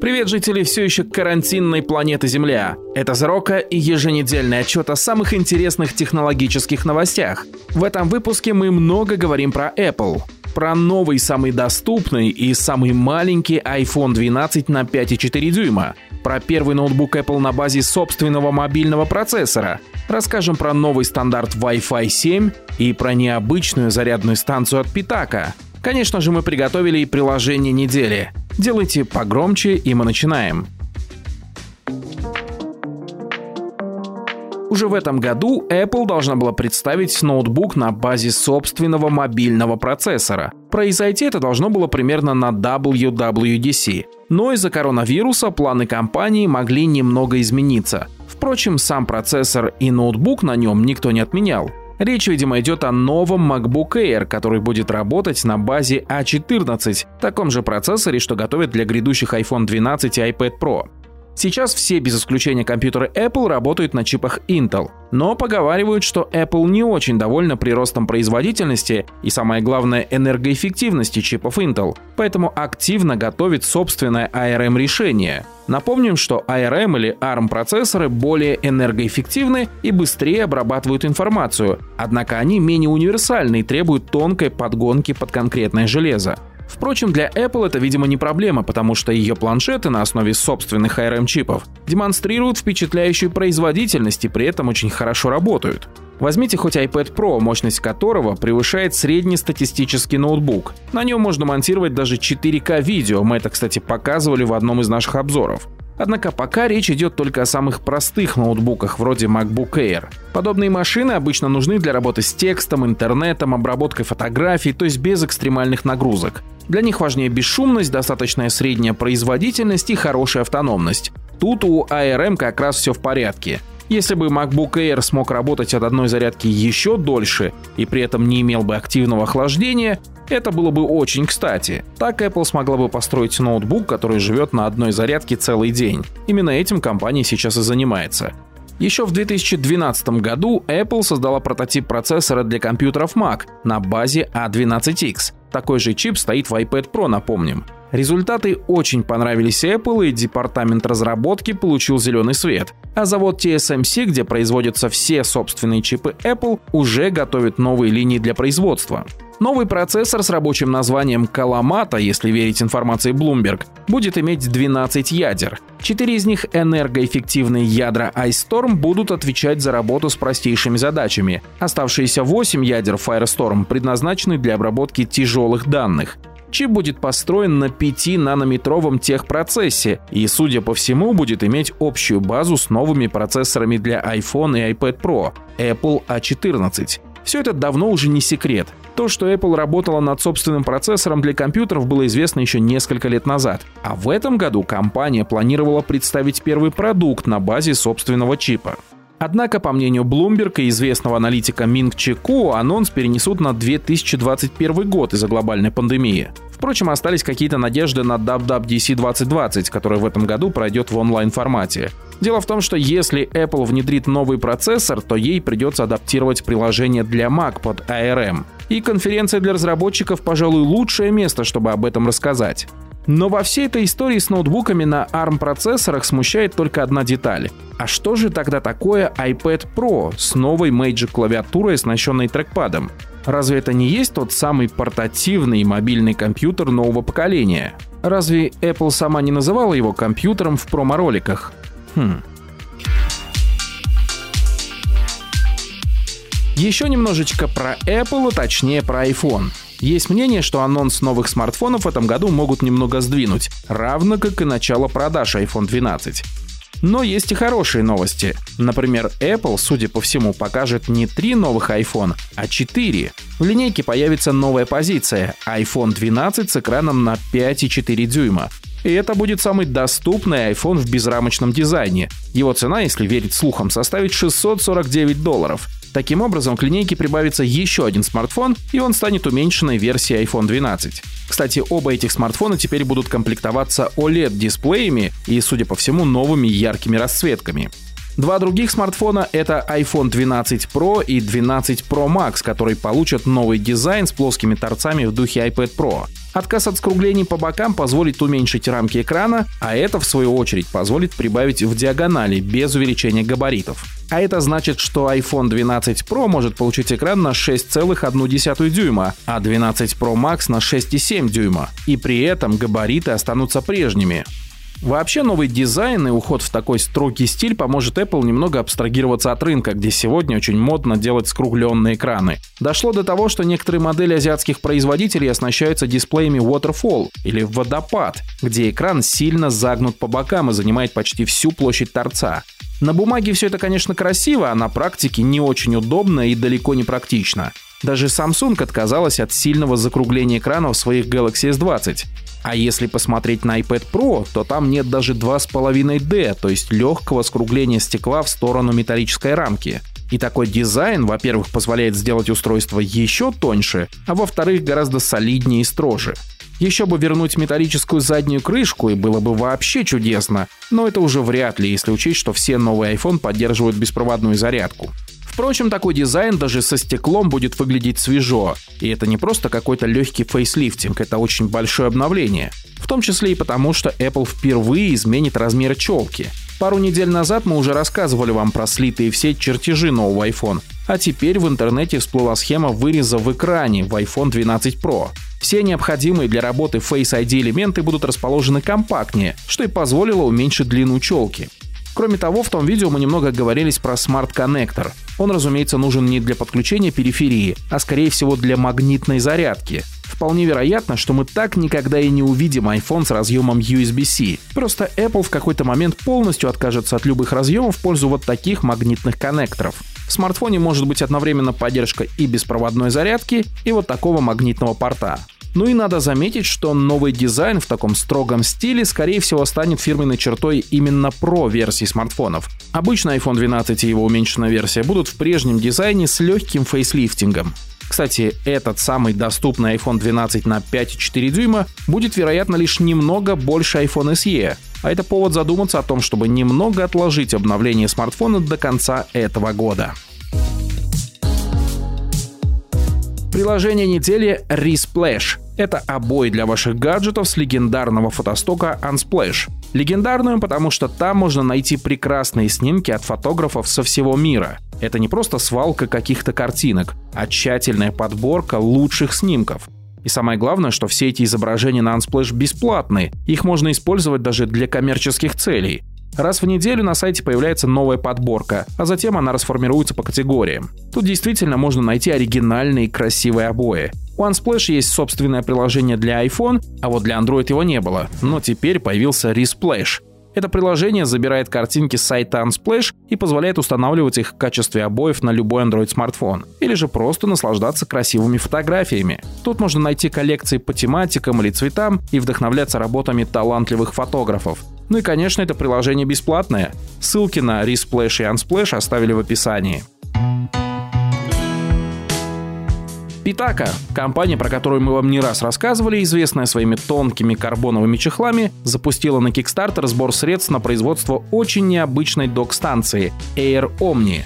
Привет, жители все еще карантинной планеты Земля. Это Зрока и еженедельный отчет о самых интересных технологических новостях. В этом выпуске мы много говорим про Apple. Про новый, самый доступный и самый маленький iPhone 12 на 5,4 дюйма. Про первый ноутбук Apple на базе собственного мобильного процессора. Расскажем про новый стандарт Wi-Fi 7 и про необычную зарядную станцию от Питака. Конечно же, мы приготовили и приложение недели — Делайте погромче, и мы начинаем. Уже в этом году Apple должна была представить ноутбук на базе собственного мобильного процессора. Произойти это должно было примерно на WWDC. Но из-за коронавируса планы компании могли немного измениться. Впрочем, сам процессор и ноутбук на нем никто не отменял. Речь, видимо, идет о новом MacBook Air, который будет работать на базе A14, а таком же процессоре, что готовят для грядущих iPhone 12 и iPad Pro. Сейчас все без исключения компьютеры Apple работают на чипах Intel, но поговаривают, что Apple не очень довольна приростом производительности и, самое главное, энергоэффективности чипов Intel, поэтому активно готовит собственное ARM-решение. Напомним, что ARM или ARM процессоры более энергоэффективны и быстрее обрабатывают информацию, однако они менее универсальны и требуют тонкой подгонки под конкретное железо. Впрочем, для Apple это, видимо, не проблема, потому что ее планшеты на основе собственных ARM-чипов демонстрируют впечатляющую производительность и при этом очень хорошо работают. Возьмите хоть iPad Pro, мощность которого превышает среднестатистический ноутбук. На нем можно монтировать даже 4К видео, мы это, кстати, показывали в одном из наших обзоров. Однако пока речь идет только о самых простых ноутбуках вроде MacBook Air. Подобные машины обычно нужны для работы с текстом, интернетом, обработкой фотографий, то есть без экстремальных нагрузок. Для них важнее бесшумность, достаточная средняя производительность и хорошая автономность. Тут у ARM как раз все в порядке. Если бы MacBook Air смог работать от одной зарядки еще дольше и при этом не имел бы активного охлаждения, это было бы очень кстати. Так Apple смогла бы построить ноутбук, который живет на одной зарядке целый день. Именно этим компания сейчас и занимается. Еще в 2012 году Apple создала прототип процессора для компьютеров Mac на базе A12X. Такой же чип стоит в iPad Pro, напомним. Результаты очень понравились Apple, и департамент разработки получил зеленый свет. А завод TSMC, где производятся все собственные чипы Apple, уже готовит новые линии для производства. Новый процессор с рабочим названием Kalamata, если верить информации Bloomberg, будет иметь 12 ядер. Четыре из них энергоэффективные ядра iStorm будут отвечать за работу с простейшими задачами. Оставшиеся 8 ядер Firestorm предназначены для обработки тяжелых данных. Чип будет построен на 5-нанометровом техпроцессе и, судя по всему, будет иметь общую базу с новыми процессорами для iPhone и iPad Pro Apple A14. Все это давно уже не секрет. То, что Apple работала над собственным процессором для компьютеров, было известно еще несколько лет назад. А в этом году компания планировала представить первый продукт на базе собственного чипа. Однако, по мнению Bloomberg и известного аналитика Минг Чеку, анонс перенесут на 2021 год из-за глобальной пандемии. Впрочем, остались какие-то надежды на WWDC 2020, который в этом году пройдет в онлайн-формате. Дело в том, что если Apple внедрит новый процессор, то ей придется адаптировать приложение для Mac под ARM. И конференция для разработчиков, пожалуй, лучшее место, чтобы об этом рассказать. Но во всей этой истории с ноутбуками на ARM-процессорах смущает только одна деталь. А что же тогда такое iPad Pro с новой Magic клавиатурой, оснащенной трекпадом? Разве это не есть тот самый портативный мобильный компьютер нового поколения? Разве Apple сама не называла его компьютером в промо-роликах? Хм. Еще немножечко про Apple, а точнее про iPhone. Есть мнение, что анонс новых смартфонов в этом году могут немного сдвинуть, равно как и начало продаж iPhone 12. Но есть и хорошие новости. Например, Apple, судя по всему, покажет не три новых iPhone, а четыре. В линейке появится новая позиция – iPhone 12 с экраном на 5,4 дюйма. И это будет самый доступный iPhone в безрамочном дизайне. Его цена, если верить слухам, составит 649 долларов. Таким образом, к линейке прибавится еще один смартфон, и он станет уменьшенной версией iPhone 12. Кстати, оба этих смартфона теперь будут комплектоваться OLED-дисплеями и, судя по всему, новыми яркими расцветками. Два других смартфона — это iPhone 12 Pro и 12 Pro Max, которые получат новый дизайн с плоскими торцами в духе iPad Pro. Отказ от скруглений по бокам позволит уменьшить рамки экрана, а это, в свою очередь, позволит прибавить в диагонали без увеличения габаритов. А это значит, что iPhone 12 Pro может получить экран на 6,1 дюйма, а 12 Pro Max на 6,7 дюйма. И при этом габариты останутся прежними. Вообще новый дизайн и уход в такой строгий стиль поможет Apple немного абстрагироваться от рынка, где сегодня очень модно делать скругленные экраны. Дошло до того, что некоторые модели азиатских производителей оснащаются дисплеями Waterfall или водопад, где экран сильно загнут по бокам и занимает почти всю площадь торца. На бумаге все это, конечно, красиво, а на практике не очень удобно и далеко не практично. Даже Samsung отказалась от сильного закругления экрана в своих Galaxy S20. А если посмотреть на iPad Pro, то там нет даже 2,5D, то есть легкого скругления стекла в сторону металлической рамки. И такой дизайн, во-первых, позволяет сделать устройство еще тоньше, а во-вторых, гораздо солиднее и строже. Еще бы вернуть металлическую заднюю крышку, и было бы вообще чудесно, но это уже вряд ли, если учесть, что все новые iPhone поддерживают беспроводную зарядку. Впрочем, такой дизайн даже со стеклом будет выглядеть свежо. И это не просто какой-то легкий фейслифтинг, это очень большое обновление. В том числе и потому, что Apple впервые изменит размер челки. Пару недель назад мы уже рассказывали вам про слитые все чертежи нового iPhone, а теперь в интернете всплыла схема выреза в экране в iPhone 12 Pro. Все необходимые для работы Face ID элементы будут расположены компактнее, что и позволило уменьшить длину челки. Кроме того, в том видео мы немного говорились про Connector. Он, разумеется, нужен не для подключения периферии, а скорее всего для магнитной зарядки. Вполне вероятно, что мы так никогда и не увидим iPhone с разъемом USB-C. Просто Apple в какой-то момент полностью откажется от любых разъемов в пользу вот таких магнитных коннекторов. В смартфоне может быть одновременно поддержка и беспроводной зарядки, и вот такого магнитного порта. Ну и надо заметить, что новый дизайн в таком строгом стиле, скорее всего, станет фирменной чертой именно Pro версии смартфонов. Обычно iPhone 12 и его уменьшенная версия будут в прежнем дизайне с легким фейслифтингом. Кстати, этот самый доступный iPhone 12 на 5,4 дюйма будет, вероятно, лишь немного больше iPhone SE, а это повод задуматься о том, чтобы немного отложить обновление смартфона до конца этого года. Приложение недели Resplash. Это обои для ваших гаджетов с легендарного фотостока Unsplash. Легендарную, потому что там можно найти прекрасные снимки от фотографов со всего мира. Это не просто свалка каких-то картинок, а тщательная подборка лучших снимков. И самое главное, что все эти изображения на Unsplash бесплатные, их можно использовать даже для коммерческих целей. Раз в неделю на сайте появляется новая подборка, а затем она расформируется по категориям. Тут действительно можно найти оригинальные красивые обои. У Unsplash есть собственное приложение для iPhone, а вот для Android его не было. Но теперь появился Resplash. Это приложение забирает картинки с сайта Unsplash и позволяет устанавливать их в качестве обоев на любой Android-смартфон. Или же просто наслаждаться красивыми фотографиями. Тут можно найти коллекции по тематикам или цветам и вдохновляться работами талантливых фотографов. Ну и, конечно, это приложение бесплатное. Ссылки на Resplash и Unsplash оставили в описании. Питака, компания, про которую мы вам не раз рассказывали, известная своими тонкими карбоновыми чехлами, запустила на Kickstarter сбор средств на производство очень необычной док-станции Air Omni.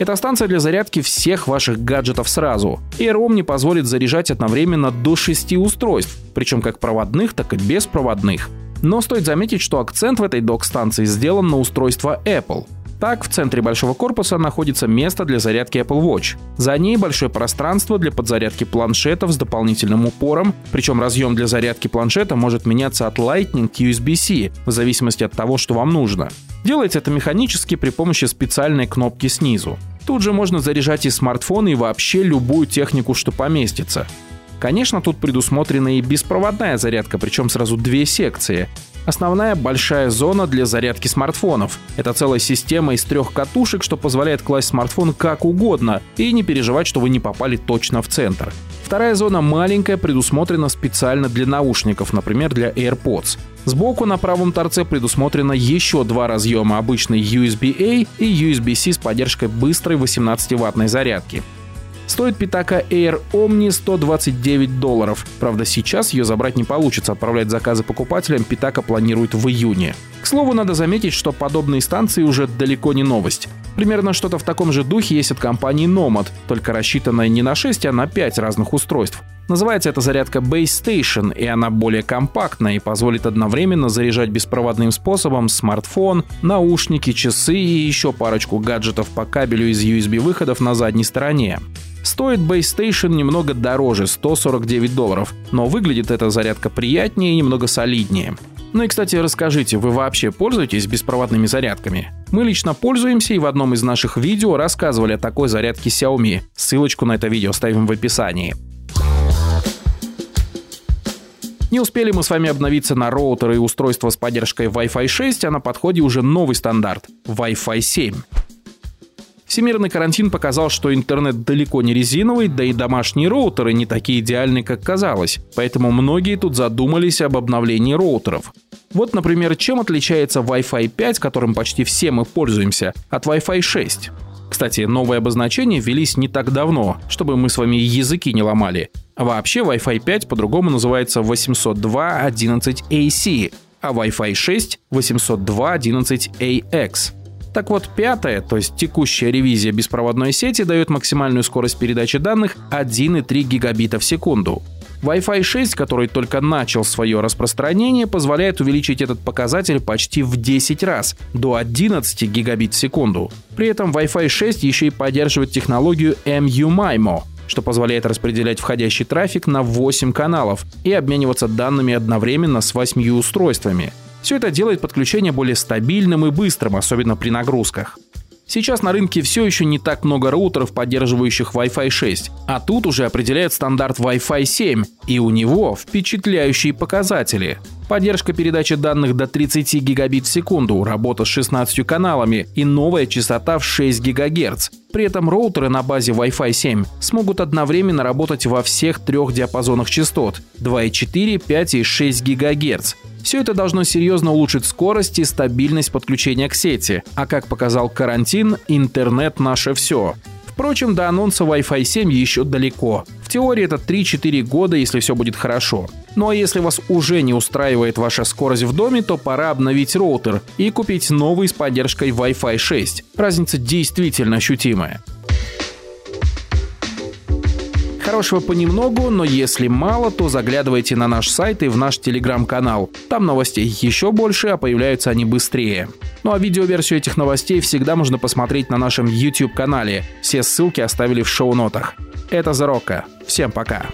Это станция для зарядки всех ваших гаджетов сразу. Air Omni позволит заряжать одновременно до 6 устройств, причем как проводных, так и беспроводных. Но стоит заметить, что акцент в этой док-станции сделан на устройство Apple. Так, в центре большого корпуса находится место для зарядки Apple Watch. За ней большое пространство для подзарядки планшетов с дополнительным упором, причем разъем для зарядки планшета может меняться от Lightning к USB-C, в зависимости от того, что вам нужно. Делается это механически при помощи специальной кнопки снизу. Тут же можно заряжать и смартфон, и вообще любую технику, что поместится. Конечно, тут предусмотрена и беспроводная зарядка, причем сразу две секции. Основная большая зона для зарядки смартфонов. Это целая система из трех катушек, что позволяет класть смартфон как угодно и не переживать, что вы не попали точно в центр. Вторая зона маленькая, предусмотрена специально для наушников, например, для AirPods. Сбоку на правом торце предусмотрено еще два разъема, обычный USB-A и USB-C с поддержкой быстрой 18-ваттной зарядки. Стоит Питака Air Omni 129 долларов. Правда, сейчас ее забрать не получится. Отправлять заказы покупателям Питака планирует в июне. К слову, надо заметить, что подобные станции уже далеко не новость. Примерно что-то в таком же духе есть от компании Nomad, только рассчитанная не на 6, а на 5 разных устройств. Называется эта зарядка Base Station, и она более компактная и позволит одновременно заряжать беспроводным способом смартфон, наушники, часы и еще парочку гаджетов по кабелю из USB-выходов на задней стороне. Стоит Base Station немного дороже, 149 долларов, но выглядит эта зарядка приятнее и немного солиднее. Ну и, кстати, расскажите, вы вообще пользуетесь беспроводными зарядками? Мы лично пользуемся и в одном из наших видео рассказывали о такой зарядке Xiaomi. Ссылочку на это видео ставим в описании. Не успели мы с вами обновиться на роутеры и устройства с поддержкой Wi-Fi 6, а на подходе уже новый стандарт – Wi-Fi 7. Всемирный карантин показал, что интернет далеко не резиновый, да и домашние роутеры не такие идеальны, как казалось. Поэтому многие тут задумались об обновлении роутеров. Вот, например, чем отличается Wi-Fi 5, которым почти все мы пользуемся, от Wi-Fi 6. Кстати, новые обозначения ввелись не так давно, чтобы мы с вами языки не ломали. Вообще Wi-Fi 5 по-другому называется 802.11ac, а Wi-Fi 6 802.11ax. Так вот, пятая, то есть текущая ревизия беспроводной сети дает максимальную скорость передачи данных 1,3 гигабита в секунду. Wi-Fi 6, который только начал свое распространение, позволяет увеличить этот показатель почти в 10 раз, до 11 гигабит в секунду. При этом Wi-Fi 6 еще и поддерживает технологию MU-MIMO, что позволяет распределять входящий трафик на 8 каналов и обмениваться данными одновременно с 8 устройствами. Все это делает подключение более стабильным и быстрым, особенно при нагрузках. Сейчас на рынке все еще не так много роутеров, поддерживающих Wi-Fi 6, а тут уже определяет стандарт Wi-Fi 7, и у него впечатляющие показатели. Поддержка передачи данных до 30 гигабит в секунду, работа с 16 каналами и новая частота в 6 ГГц. При этом роутеры на базе Wi-Fi 7 смогут одновременно работать во всех трех диапазонах частот 2,4, 5 и 6 ГГц. Все это должно серьезно улучшить скорость и стабильность подключения к сети. А как показал карантин, интернет наше все. Впрочем, до анонса Wi-Fi 7 еще далеко. В теории это 3-4 года, если все будет хорошо. Ну а если вас уже не устраивает ваша скорость в доме, то пора обновить роутер и купить новый с поддержкой Wi-Fi 6. Разница действительно ощутимая. Хорошего понемногу, но если мало, то заглядывайте на наш сайт и в наш телеграм-канал. Там новостей еще больше, а появляются они быстрее. Ну а видеоверсию этих новостей всегда можно посмотреть на нашем YouTube-канале. Все ссылки оставили в шоу-нотах. Это Зарока. Всем пока.